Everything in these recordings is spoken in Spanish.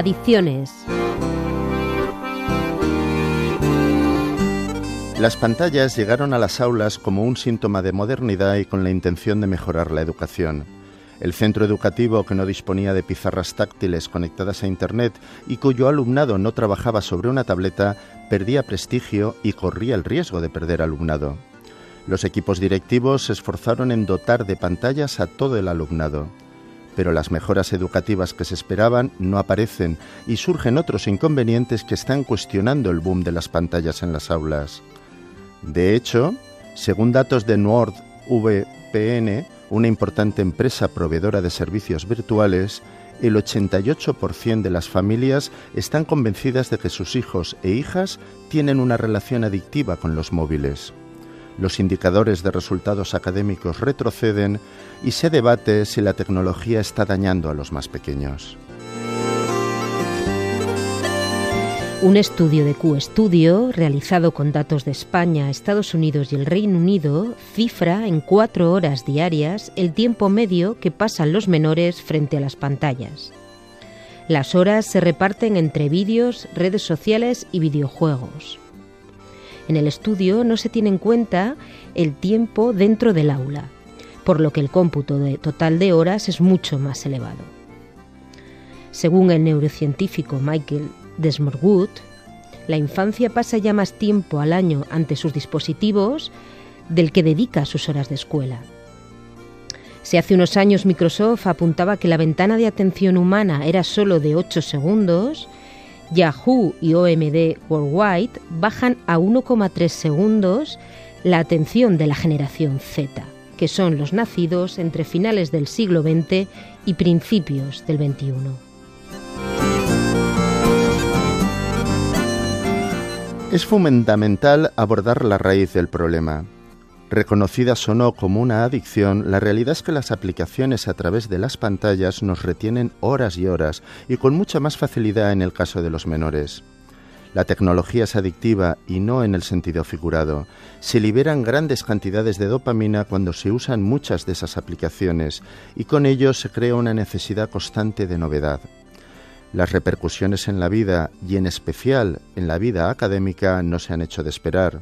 Adicciones. Las pantallas llegaron a las aulas como un síntoma de modernidad y con la intención de mejorar la educación. El centro educativo que no disponía de pizarras táctiles conectadas a Internet y cuyo alumnado no trabajaba sobre una tableta perdía prestigio y corría el riesgo de perder alumnado. Los equipos directivos se esforzaron en dotar de pantallas a todo el alumnado. Pero las mejoras educativas que se esperaban no aparecen y surgen otros inconvenientes que están cuestionando el boom de las pantallas en las aulas. De hecho, según datos de NordVPN, una importante empresa proveedora de servicios virtuales, el 88% de las familias están convencidas de que sus hijos e hijas tienen una relación adictiva con los móviles. Los indicadores de resultados académicos retroceden y se debate si la tecnología está dañando a los más pequeños. Un estudio de Q-Studio, realizado con datos de España, Estados Unidos y el Reino Unido, cifra en cuatro horas diarias el tiempo medio que pasan los menores frente a las pantallas. Las horas se reparten entre vídeos, redes sociales y videojuegos. En el estudio no se tiene en cuenta el tiempo dentro del aula, por lo que el cómputo total de horas es mucho más elevado. Según el neurocientífico Michael Desmorwood, la infancia pasa ya más tiempo al año ante sus dispositivos del que dedica sus horas de escuela. Si hace unos años Microsoft apuntaba que la ventana de atención humana era solo de 8 segundos, Yahoo y OMD Worldwide bajan a 1,3 segundos la atención de la generación Z, que son los nacidos entre finales del siglo XX y principios del XXI. Es fundamental abordar la raíz del problema. Reconocidas o no como una adicción, la realidad es que las aplicaciones a través de las pantallas nos retienen horas y horas y con mucha más facilidad en el caso de los menores. La tecnología es adictiva y no en el sentido figurado. Se liberan grandes cantidades de dopamina cuando se usan muchas de esas aplicaciones y con ello se crea una necesidad constante de novedad. Las repercusiones en la vida y en especial en la vida académica no se han hecho de esperar.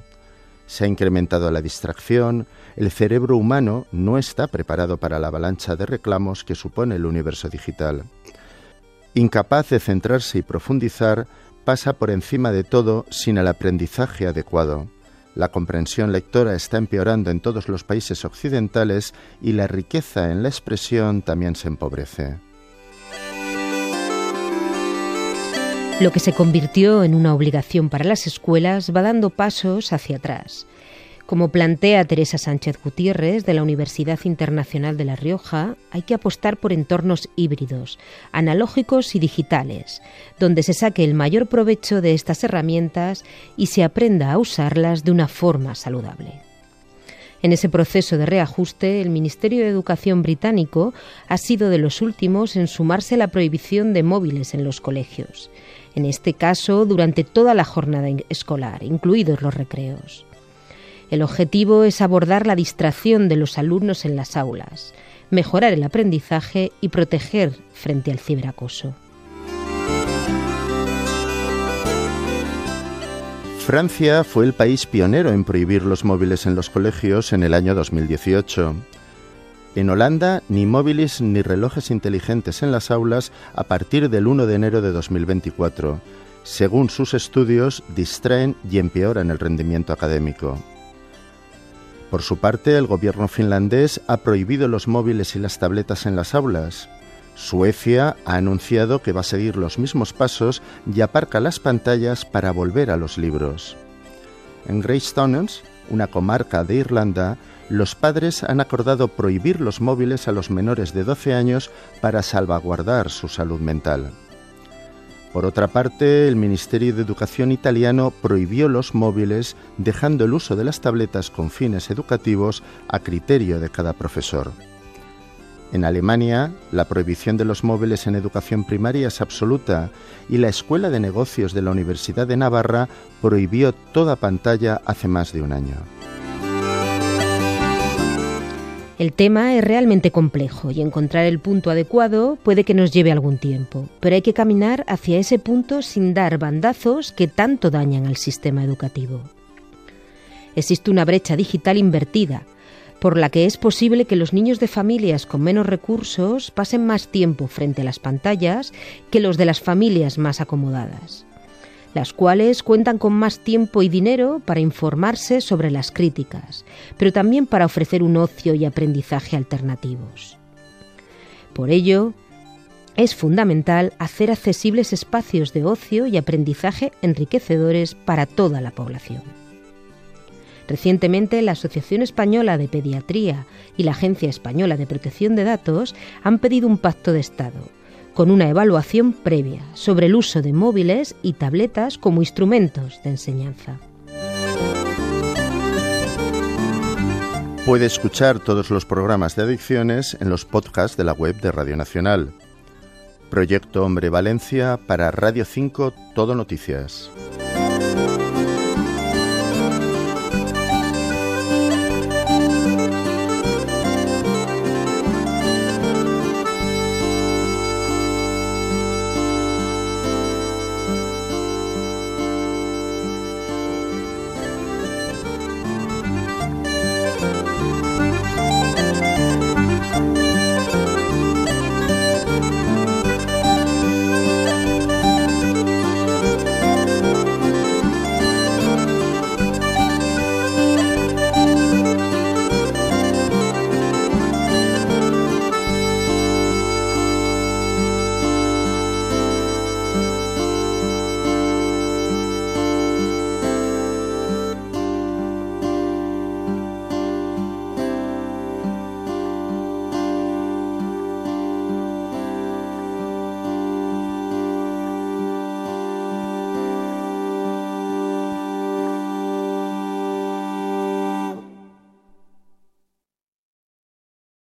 Se ha incrementado la distracción, el cerebro humano no está preparado para la avalancha de reclamos que supone el universo digital. Incapaz de centrarse y profundizar, pasa por encima de todo sin el aprendizaje adecuado. La comprensión lectora está empeorando en todos los países occidentales y la riqueza en la expresión también se empobrece. Lo que se convirtió en una obligación para las escuelas va dando pasos hacia atrás. Como plantea Teresa Sánchez Gutiérrez de la Universidad Internacional de La Rioja, hay que apostar por entornos híbridos, analógicos y digitales, donde se saque el mayor provecho de estas herramientas y se aprenda a usarlas de una forma saludable. En ese proceso de reajuste, el Ministerio de Educación británico ha sido de los últimos en sumarse a la prohibición de móviles en los colegios en este caso durante toda la jornada escolar, incluidos los recreos. El objetivo es abordar la distracción de los alumnos en las aulas, mejorar el aprendizaje y proteger frente al ciberacoso. Francia fue el país pionero en prohibir los móviles en los colegios en el año 2018. En Holanda, ni móviles ni relojes inteligentes en las aulas a partir del 1 de enero de 2024. Según sus estudios, distraen y empeoran el rendimiento académico. Por su parte, el gobierno finlandés ha prohibido los móviles y las tabletas en las aulas. Suecia ha anunciado que va a seguir los mismos pasos y aparca las pantallas para volver a los libros. En Greystones, una comarca de Irlanda, los padres han acordado prohibir los móviles a los menores de 12 años para salvaguardar su salud mental. Por otra parte, el Ministerio de Educación italiano prohibió los móviles, dejando el uso de las tabletas con fines educativos a criterio de cada profesor. En Alemania, la prohibición de los móviles en educación primaria es absoluta y la Escuela de Negocios de la Universidad de Navarra prohibió toda pantalla hace más de un año. El tema es realmente complejo y encontrar el punto adecuado puede que nos lleve algún tiempo, pero hay que caminar hacia ese punto sin dar bandazos que tanto dañan al sistema educativo. Existe una brecha digital invertida, por la que es posible que los niños de familias con menos recursos pasen más tiempo frente a las pantallas que los de las familias más acomodadas las cuales cuentan con más tiempo y dinero para informarse sobre las críticas, pero también para ofrecer un ocio y aprendizaje alternativos. Por ello, es fundamental hacer accesibles espacios de ocio y aprendizaje enriquecedores para toda la población. Recientemente, la Asociación Española de Pediatría y la Agencia Española de Protección de Datos han pedido un pacto de Estado con una evaluación previa sobre el uso de móviles y tabletas como instrumentos de enseñanza. Puede escuchar todos los programas de adicciones en los podcasts de la web de Radio Nacional. Proyecto Hombre Valencia para Radio 5 Todo Noticias.